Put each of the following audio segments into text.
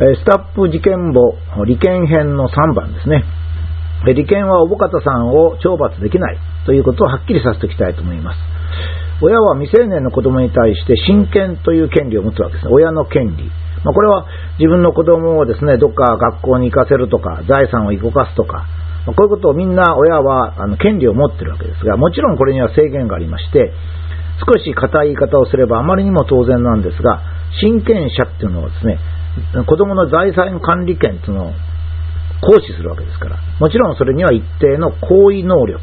スタッフ事件簿利権編の3番ですね。利権はおぼかたさんを懲罰できないということをはっきりさせておきたいと思います。親は未成年の子供に対して親権という権利を持つわけですね。親の権利。まあ、これは自分の子供をですね、どっか学校に行かせるとか、財産を動かすとか、まあ、こういうことをみんな親はあの権利を持ってるわけですが、もちろんこれには制限がありまして、少し硬い言い方をすればあまりにも当然なんですが、親権者っていうのはですね、子供の財産管理権というのを行使するわけですから、もちろんそれには一定の行為能力、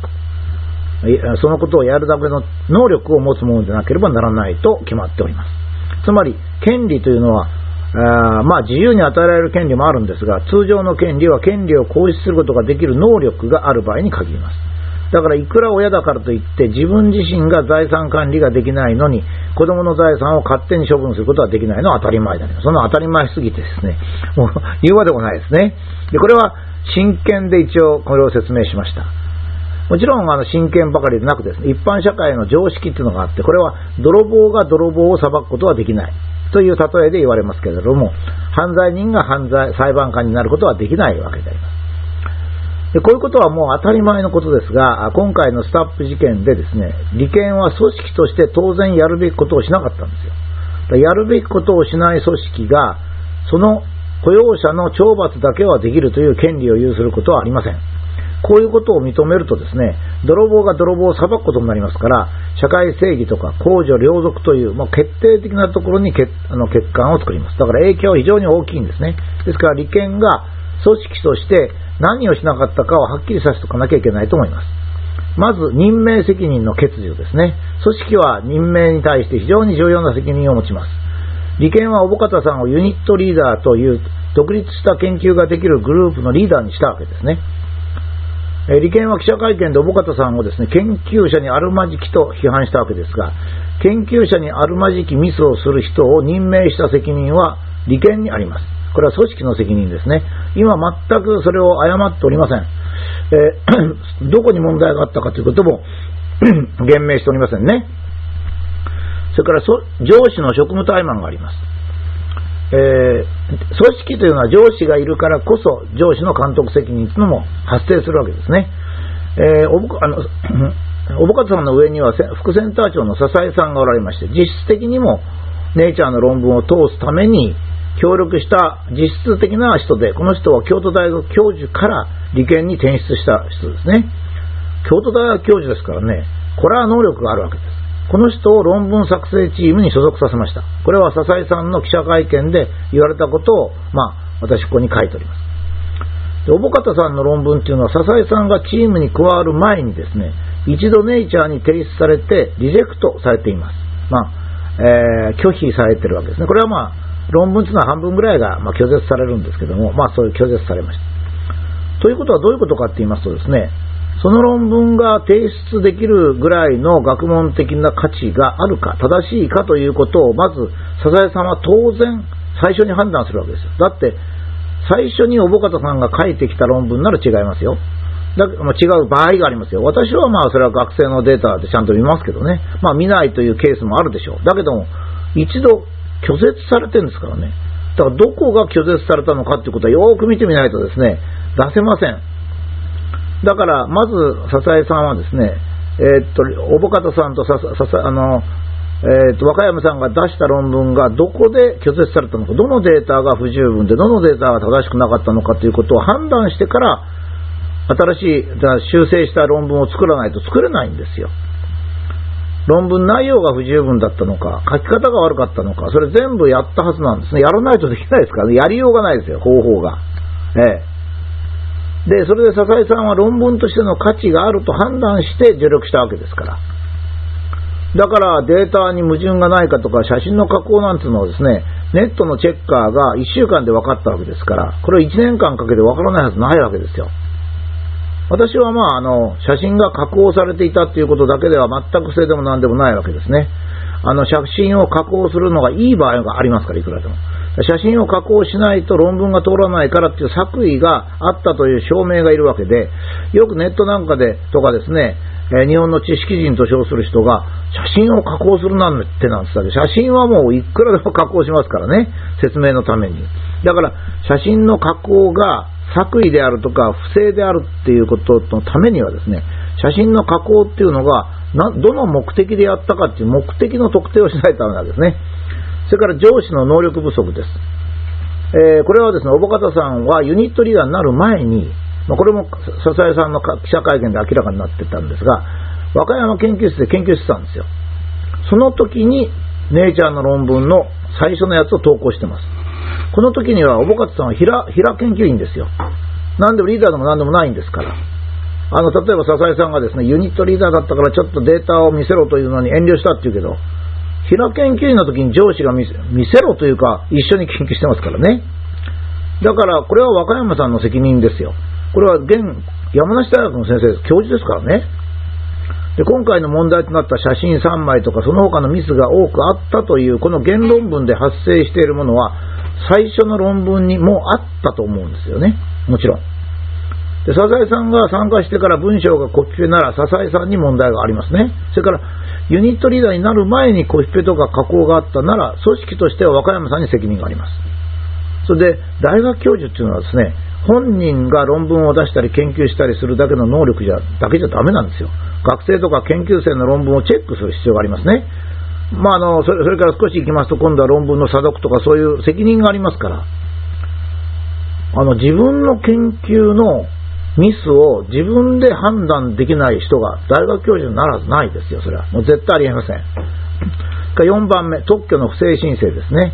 そのことをやるだけの能力を持つものでなければならないと決まっております。つまり、権利というのは、あまあ自由に与えられる権利もあるんですが、通常の権利は権利を行使することができる能力がある場合に限ります。だからいくら親だからといって自分自身が財産管理ができないのに子供の財産を勝手に処分することはできないのは当たり前だけど、その当たり前すぎてですね、もう言うまでもないですね。で、これは真剣で一応これを説明しました。もちろんあの真剣ばかりでなくですね、一般社会の常識っていうのがあって、これは泥棒が泥棒を裁くことはできないという例えで言われますけれども、犯罪人が犯罪裁判官になることはできないわけであります。でこういうことはもう当たり前のことですが、今回のスタッフ事件でですね、利権は組織として当然やるべきことをしなかったんですよ。やるべきことをしない組織が、その雇用者の懲罰だけはできるという権利を有することはありません。こういうことを認めるとですね、泥棒が泥棒を裁くことになりますから、社会正義とか公序良俗という、もう決定的なところに欠あの欠陥を作ります。だから影響は非常に大きいんですね。ですから利権が組織として何をしなかったかをはっきりさせておかなきゃいけないと思います。まず、任命責任の欠如ですね。組織は任命に対して非常に重要な責任を持ちます。利権は小保方さんをユニットリーダーという独立した研究ができるグループのリーダーにしたわけですね。利権は記者会見で小保方さんをですね、研究者にあるまじきと批判したわけですが、研究者にあるまじきミスをする人を任命した責任は利権にあります。これは組織の責任ですね。今全くそれを誤っておりません。えー、どこに問題があったかということも 言明しておりませんね。それから上司の職務怠慢があります。えー、組織というのは上司がいるからこそ上司の監督責任というのも 発生するわけですね。えー、おぼあのおぼかさんの上には副センター長の笹井さんがおられまして、実質的にもネイチャーの論文を通すために協力した実質的な人で、この人は京都大学教授から理研に転出した人ですね。京都大学教授ですからね、これは能力があるわけです。この人を論文作成チームに所属させました。これは笹井さんの記者会見で言われたことを、まあ、私ここに書いております。で、小保方さんの論文っていうのは、笹井さんがチームに加わる前にですね、一度ネイチャーに提出されて、リジェクトされています。まあ、えー、拒否されてるわけですね。これはまあ、論文というのは半分ぐらいが、ま拒絶されるんですけども、まあそういう拒絶されました。ということはどういうことかって言いますとですね、その論文が提出できるぐらいの学問的な価値があるか、正しいかということを、まず、サザエさんは当然、最初に判断するわけですよ。だって、最初におぼかたさんが書いてきた論文なら違いますよ。だまあ、違う場合がありますよ。私はまあ、それは学生のデータでちゃんと見ますけどね。まあ、見ないというケースもあるでしょう。だけども、一度拒絶されてるんですからね。だからどこが拒絶されたのかっていうことはよく見てみないとですね、出せません。だから、まず、笹江さんはですね、えー、っと、おぼかたさんとささあの、えー、っと、和歌山さんが出した論文がどこで拒絶されたのか、どのデータが不十分で、どのデータが正しくなかったのかということを判断してから、新しい、修正した論文を作らないと作れないんですよ。論文内容が不十分だったのか、書き方が悪かったのか、それ全部やったはずなんですね。やらないとできないですからね。やりようがないですよ、方法が。ええ。で、それで笹井さんは論文としての価値があると判断して助力したわけですから。だからデータに矛盾がないかとか、写真の加工なんていうのはですね、ネットのチェッカーが1週間で分かったわけですから、これを1年間かけて分からないはずないわけですよ。私はまあ、あの、写真が加工されていたっていうことだけでは全く不正でも何でもないわけですね。あの、写真を加工するのがいい場合がありますから、いくらでも。写真を加工しないと論文が通らないからっていう作為があったという証明がいるわけで、よくネットなんかでとかですね、え、日本の知識人と称する人が、写真を加工するなんてなんて言ったら、写真はもういくらでも加工しますからね、説明のために。だから、写真の加工が作為であるとか、不正であるっていうことのためにはですね、写真の加工っていうのが、どの目的でやったかっていう目的の特定をしないとダメなんですね。それから上司の能力不足です。えー、これはですね、おぼかたさんはユニットリーダーになる前に、まあ、これも笹江さんの記者会見で明らかになってたんですが、和歌山研究室で研究してたんですよ。その時に、ネイチャーの論文の最初のやつを投稿してます。この時には、おぼかたさんは平平研究員ですよ。何でもリーダーでも何でもないんですから。あの、例えば笹江さんがですね、ユニットリーダーだったからちょっとデータを見せろというのに遠慮したっていうけど、平研究員の時に上司が見せろというか、一緒に研究してますからね。だから、これは和歌山さんの責任ですよ。これは現山梨大学の先生です。教授ですからね。で今回の問題となった写真3枚とかその他のミスが多くあったというこの原論文で発生しているものは最初の論文にもあったと思うんですよね。もちろん。で、笹井さんが参加してから文章がコピペなら笹井さんに問題がありますね。それからユニットリーダーになる前にコピペとか加工があったなら組織としては和歌山さんに責任があります。それで大学教授っていうのはですね、本人が論文を出したり研究したりするだけの能力じゃだけじゃダメなんですよ。学生とか研究生の論文をチェックする必要がありますね。まあ、あのそれそれから少し行きますと、今度は論文の査読とかそういう責任がありますから、あの自分の研究のミスを自分で判断できない人が大学教授にならずないですよ、それは。もう絶対ありえません。4番目、特許の不正申請ですね。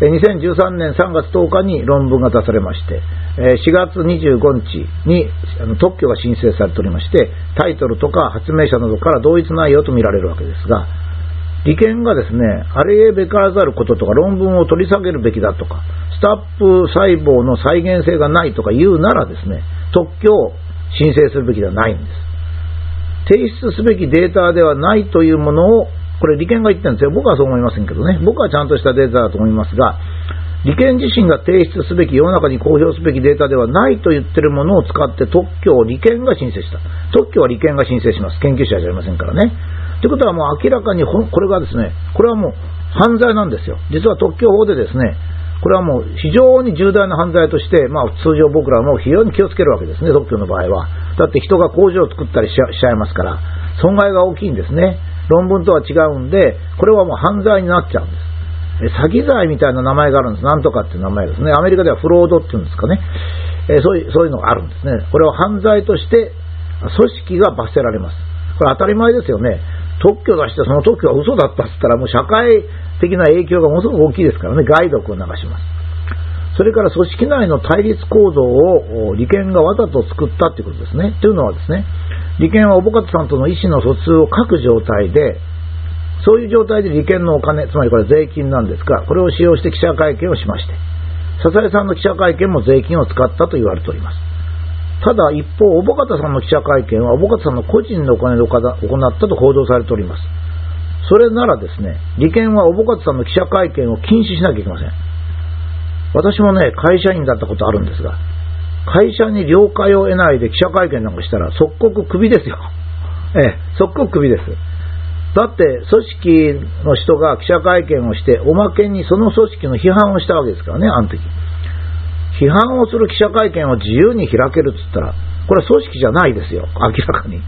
2013年3月10日に論文が出されまして、4月25日に特許が申請されておりまして、タイトルとか発明者などから同一内容と見られるわけですが、利権がですね、あれへべからざることとか論文を取り下げるべきだとか、スタップ細胞の再現性がないとか言うならですね、特許を申請するべきではないんです。提出すべきデータではないというものをこれ利権が言ってるんですよ。僕はそう思いませんけどね。僕はちゃんとしたデータだと思いますが、利権自身が提出すべき、世の中に公表すべきデータではないと言ってるものを使って特許を利権が申請した。特許は利権が申請します。研究者じゃありませんからね。ということはもう明らかにこれがですね、これはもう犯罪なんですよ。実は特許法でですね、これはもう非常に重大な犯罪として、まあ、通常僕らも非常に気をつけるわけですね、特許の場合は。だって人が工場を作ったりしちゃいますから、損害が大きいんですね。論文とは違うんで、これはもう犯罪になっちゃうんです。詐欺罪みたいな名前があるんです。なんとかっていう名前ですね。アメリカではフロードっていうんですかね。えそういうそういうのがあるんですね。これは犯罪として組織が罰せられます。これ当たり前ですよね。特許出してその特許は嘘だったって言ったらもう社会的な影響がものすごく大きいですからね。害毒を流します。それから組織内の対立構造を利権がわざと作ったということですね。というのはですね、利権はおぼかたさんとの意思の疎通を書く状態で、そういう状態で利権のお金、つまりこれ税金なんですが、これを使用して記者会見をしまして、笹井さんの記者会見も税金を使ったと言われております。ただ一方、おぼかたさんの記者会見はおぼかたさんの個人のお金で行ったと報道されております。それならですね、利権はおぼかたさんの記者会見を禁止しなきゃいけません。私もね、会社員だったことあるんですが、会社に了解を得ないで記者会見なんかしたら即刻クビですよ。ええ、即刻クビです。だって組織の人が記者会見をしておまけにその組織の批判をしたわけですからね、あの時。批判をする記者会見を自由に開けるっつったら、これは組織じゃないですよ、明らかに。え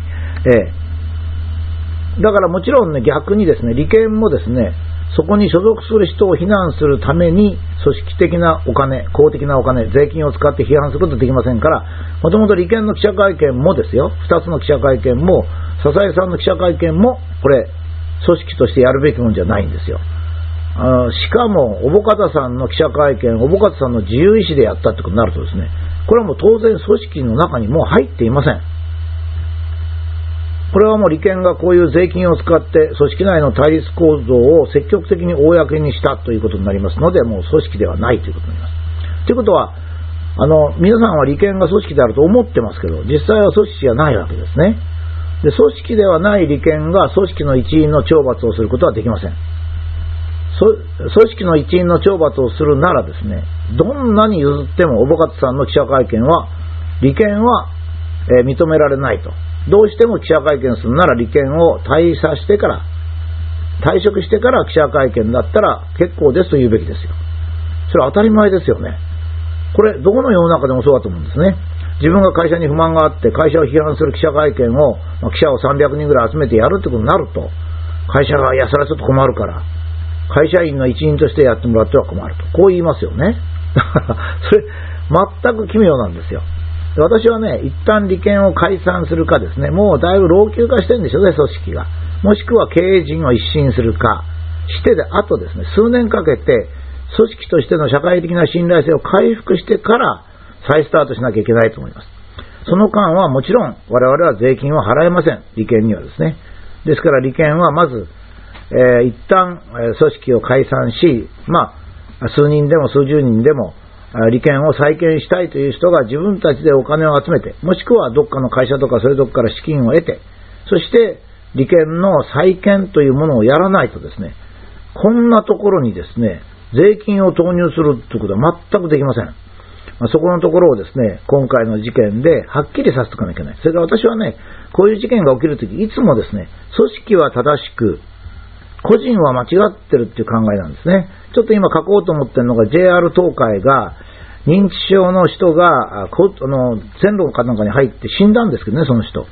え。だからもちろんね、逆にですね、利権もですね、そこに所属する人を非難するために、組織的なお金、公的なお金、税金を使って批判することはできませんから、もともと利権の記者会見もですよ、2つの記者会見も、笹井さんの記者会見も、これ、組織としてやるべきもんじゃないんですよ。しかも、おぼかたさんの記者会見、おぼかたさんの自由意志でやったってことになるとですね、これはもう当然組織の中にもう入っていません。これはもう利権がこういう税金を使って組織内の対立構造を積極的に公にしたということになりますので、もう組織ではないということになります。ということは、あの、皆さんは利権が組織であると思ってますけど、実際は組織じゃないわけですね。で、組織ではない利権が組織の一員の懲罰をすることはできません。組織の一員の懲罰をするならですね、どんなに譲っても、おぼかつさんの記者会見は、利権は、え、認められないと。どうしても記者会見するなら利権を退社してから、退職してから記者会見だったら結構ですと言うべきですよ。それは当たり前ですよね。これ、どこの世の中でもそうだと思うんですね。自分が会社に不満があって、会社を批判する記者会見を、まあ、記者を300人ぐらい集めてやるってことになると、会社が、いや、それはちょっと困るから、会社員の一員としてやってもらっては困ると。こう言いますよね。それ、全く奇妙なんですよ。私はね、一旦利権を解散するかですね、もうだいぶ老朽化してるんでしょうね、組織が。もしくは経営陣を一新するか、してで、あとですね、数年かけて、組織としての社会的な信頼性を回復してから再スタートしなきゃいけないと思います。その間はもちろん我々は税金を払えません。利権にはですね。ですから利権はまず、えー、一旦、え組織を解散し、まあ、数人でも数十人でも利権を再建したいという人が自分たちでお金を集めて、もしくはどっかの会社とかそれどっから資金を得て、そして利権の再建というものをやらないとですね、こんなところにですね、税金を投入するということは全くできません。まあ、そこのところをですね、今回の事件ではっきりさせておかなきゃいけない。それから私はね、こういう事件が起きるとき、いつもですね、組織は正しく、個人は間違ってるっていう考えなんですね。ちょっと今書こうと思ってるのが JR 東海が認知症の人があの線路かなんかに入って死んだんですけどね、その人。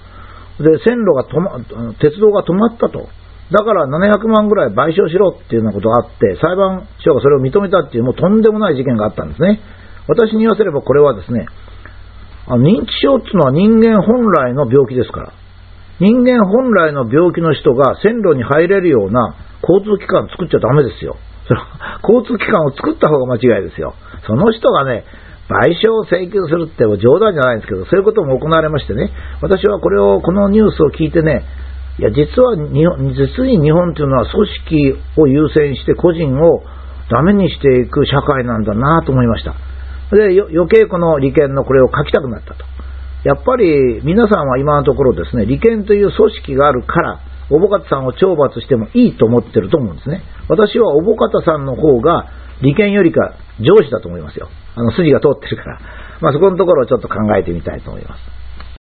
で、線路が止ま、鉄道が止まったと。だから700万ぐらい賠償しろっていうようなことがあって、裁判所がそれを認めたっていう、もうとんでもない事件があったんですね。私に言わせればこれはですね、あ認知症っていうのは人間本来の病気ですから。人間本来の病気の人が線路に入れるような交通機関を作っちゃダメですよ。交通機関を作った方が間違いですよ。その人がね、賠償を請求するって冗談じゃないんですけど、そういうことも行われましてね、私はこれを、このニュースを聞いてね、いや、実は日本、実に日本というのは組織を優先して個人をダメにしていく社会なんだなと思いました。で、余計この利権のこれを書きたくなったと。やっぱり皆さんは今のところですね、利権という組織があるから、おぼかたさんを懲罰してもいいと思ってると思うんですね。私はおぼかたさんの方が利権よりか上司だと思いますよ。あの筋が通ってるから。まあそこのところをちょっと考えてみたいと思います。